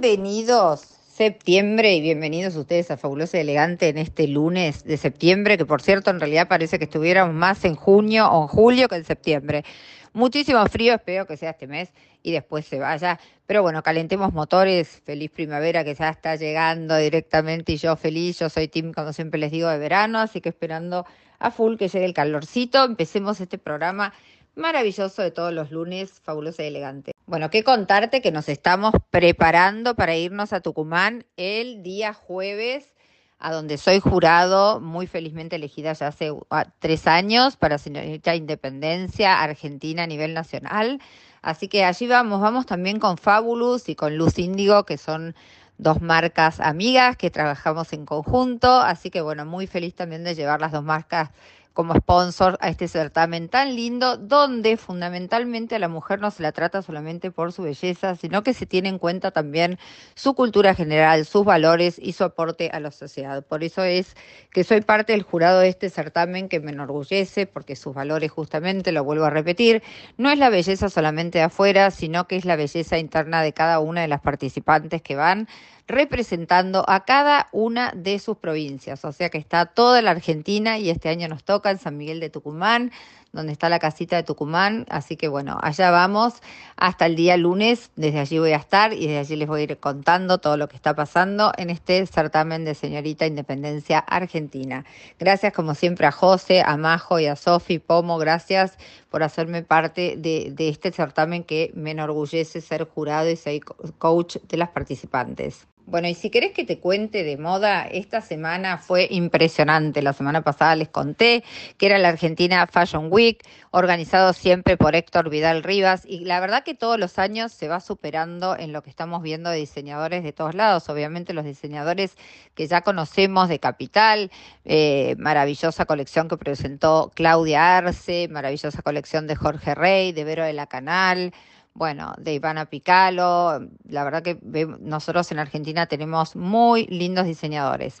Bienvenidos septiembre y bienvenidos ustedes a Fabuloso y Elegante en este lunes de septiembre, que por cierto en realidad parece que estuviéramos más en junio o en julio que en septiembre. Muchísimo frío, espero que sea este mes y después se vaya. Pero bueno, calentemos motores, feliz primavera que ya está llegando directamente y yo feliz, yo soy Tim, como siempre les digo, de verano, así que esperando a full que llegue el calorcito, empecemos este programa maravilloso de todos los lunes, fabuloso y elegante. Bueno, qué contarte que nos estamos preparando para irnos a Tucumán el día jueves, a donde soy jurado, muy felizmente elegida ya hace ah, tres años para Señorita Independencia Argentina a nivel nacional. Así que allí vamos, vamos también con Fabulous y con Luz Índigo, que son dos marcas amigas que trabajamos en conjunto. Así que bueno, muy feliz también de llevar las dos marcas como sponsor a este certamen tan lindo, donde fundamentalmente a la mujer no se la trata solamente por su belleza, sino que se tiene en cuenta también su cultura general, sus valores y su aporte a la sociedad. Por eso es que soy parte del jurado de este certamen que me enorgullece, porque sus valores justamente, lo vuelvo a repetir, no es la belleza solamente de afuera, sino que es la belleza interna de cada una de las participantes que van representando a cada una de sus provincias. O sea que está toda la Argentina y este año nos toca en San Miguel de Tucumán, donde está la casita de Tucumán. Así que bueno, allá vamos hasta el día lunes. Desde allí voy a estar y desde allí les voy a ir contando todo lo que está pasando en este certamen de Señorita Independencia Argentina. Gracias como siempre a José, a Majo y a Sofi Pomo. Gracias por hacerme parte de, de este certamen que me enorgullece ser jurado y ser coach de las participantes. Bueno, y si querés que te cuente de moda, esta semana fue impresionante. La semana pasada les conté que era la Argentina Fashion Week, organizado siempre por Héctor Vidal Rivas. Y la verdad que todos los años se va superando en lo que estamos viendo de diseñadores de todos lados. Obviamente los diseñadores que ya conocemos de Capital, eh, maravillosa colección que presentó Claudia Arce, maravillosa colección de Jorge Rey, de Vero de la Canal bueno, de Ivana Picalo. La verdad que nosotros en Argentina tenemos muy lindos diseñadores.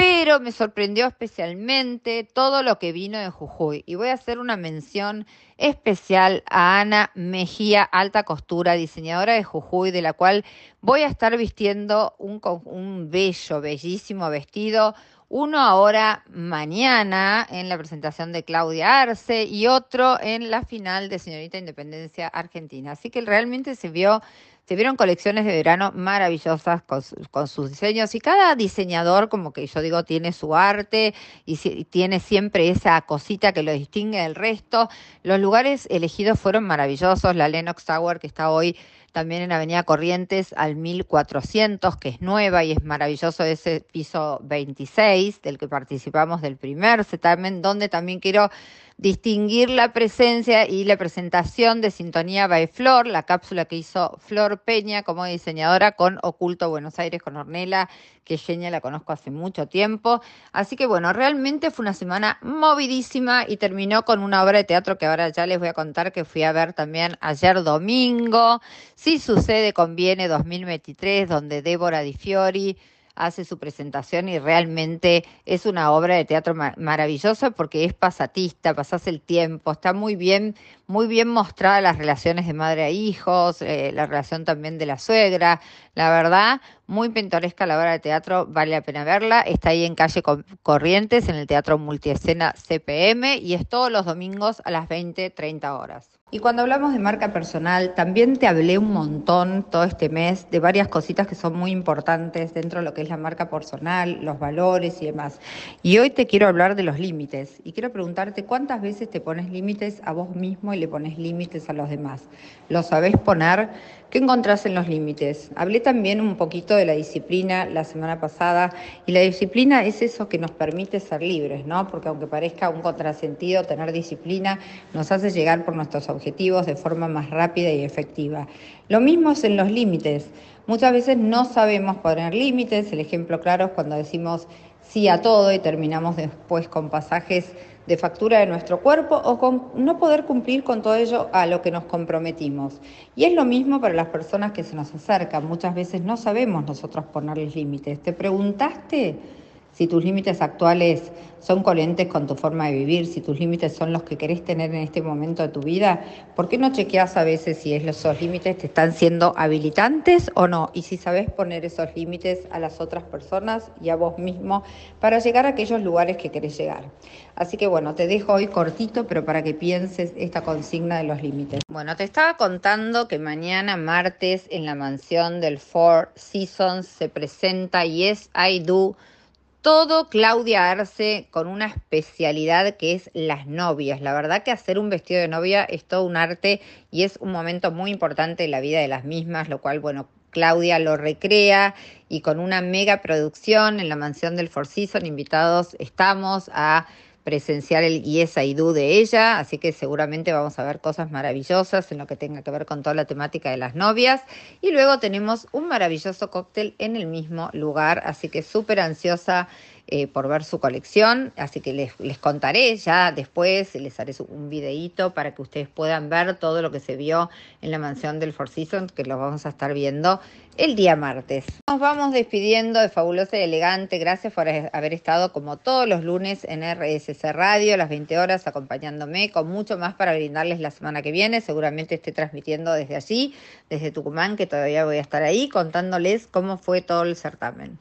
Pero me sorprendió especialmente todo lo que vino de Jujuy. Y voy a hacer una mención especial a Ana Mejía, alta costura, diseñadora de Jujuy, de la cual voy a estar vistiendo un, un bello, bellísimo vestido uno ahora mañana en la presentación de Claudia Arce y otro en la final de Señorita Independencia Argentina. Así que realmente se vio, se vieron colecciones de verano maravillosas con, sus diseños y cada diseñador, como que yo digo, tiene su arte y, y tiene siempre esa cosita que lo distingue del resto. Los lugares elegidos fueron maravillosos. La Lenox Tower que está hoy también en Avenida Corrientes al 1400, que es nueva y es maravilloso ese piso 26 del que participamos del primer certamen, donde también quiero distinguir la presencia y la presentación de Sintonía by Flor, la cápsula que hizo Flor Peña como diseñadora con Oculto Buenos Aires con Ornella, que genia, la conozco hace mucho tiempo. Así que bueno, realmente fue una semana movidísima y terminó con una obra de teatro que ahora ya les voy a contar que fui a ver también ayer domingo. Si sucede, conviene 2023, donde Débora Di Fiori hace su presentación y realmente es una obra de teatro maravillosa porque es pasatista, pasas el tiempo, está muy bien, muy bien mostrada las relaciones de madre a hijos, eh, la relación también de la suegra, la verdad, muy pintoresca la obra de teatro, vale la pena verla, está ahí en calle Corrientes, en el Teatro Multiescena CPM y es todos los domingos a las 20, 30 horas. Y cuando hablamos de marca personal, también te hablé un montón todo este mes de varias cositas que son muy importantes dentro de lo que es la marca personal, los valores y demás. Y hoy te quiero hablar de los límites y quiero preguntarte cuántas veces te pones límites a vos mismo y le pones límites a los demás. ¿Lo sabés poner? ¿Qué encontrás en los límites? Hablé también un poquito de la disciplina la semana pasada y la disciplina es eso que nos permite ser libres, ¿no? Porque aunque parezca un contrasentido, tener disciplina nos hace llegar por nuestros objetivos de forma más rápida y efectiva. Lo mismo es en los límites. Muchas veces no sabemos poner límites. El ejemplo claro es cuando decimos sí a todo y terminamos después con pasajes de factura de nuestro cuerpo o con no poder cumplir con todo ello a lo que nos comprometimos. Y es lo mismo para las personas que se nos acercan. Muchas veces no sabemos nosotros ponerles límites. ¿Te preguntaste si tus límites actuales son coherentes con tu forma de vivir, si tus límites son los que querés tener en este momento de tu vida, ¿por qué no chequeas a veces si esos límites te están siendo habilitantes o no? Y si sabes poner esos límites a las otras personas y a vos mismo para llegar a aquellos lugares que querés llegar. Así que bueno, te dejo hoy cortito, pero para que pienses esta consigna de los límites. Bueno, te estaba contando que mañana martes en la mansión del Four Seasons se presenta Yes I Do todo Claudia Arce con una especialidad que es las novias. La verdad que hacer un vestido de novia es todo un arte y es un momento muy importante en la vida de las mismas, lo cual, bueno, Claudia lo recrea y con una mega producción en la mansión del Four Seasons, invitados estamos a presenciar el Yes I Do de ella, así que seguramente vamos a ver cosas maravillosas en lo que tenga que ver con toda la temática de las novias. Y luego tenemos un maravilloso cóctel en el mismo lugar, así que súper ansiosa eh, por ver su colección, así que les, les, contaré ya después, les haré un videíto para que ustedes puedan ver todo lo que se vio en la mansión del Four Seasons, que lo vamos a estar viendo el día martes. Nos vamos despidiendo de Fabulosa y Elegante, gracias por haber estado como todos los lunes en RSC Radio las 20 horas acompañándome con mucho más para brindarles la semana que viene, seguramente esté transmitiendo desde allí, desde Tucumán, que todavía voy a estar ahí contándoles cómo fue todo el certamen.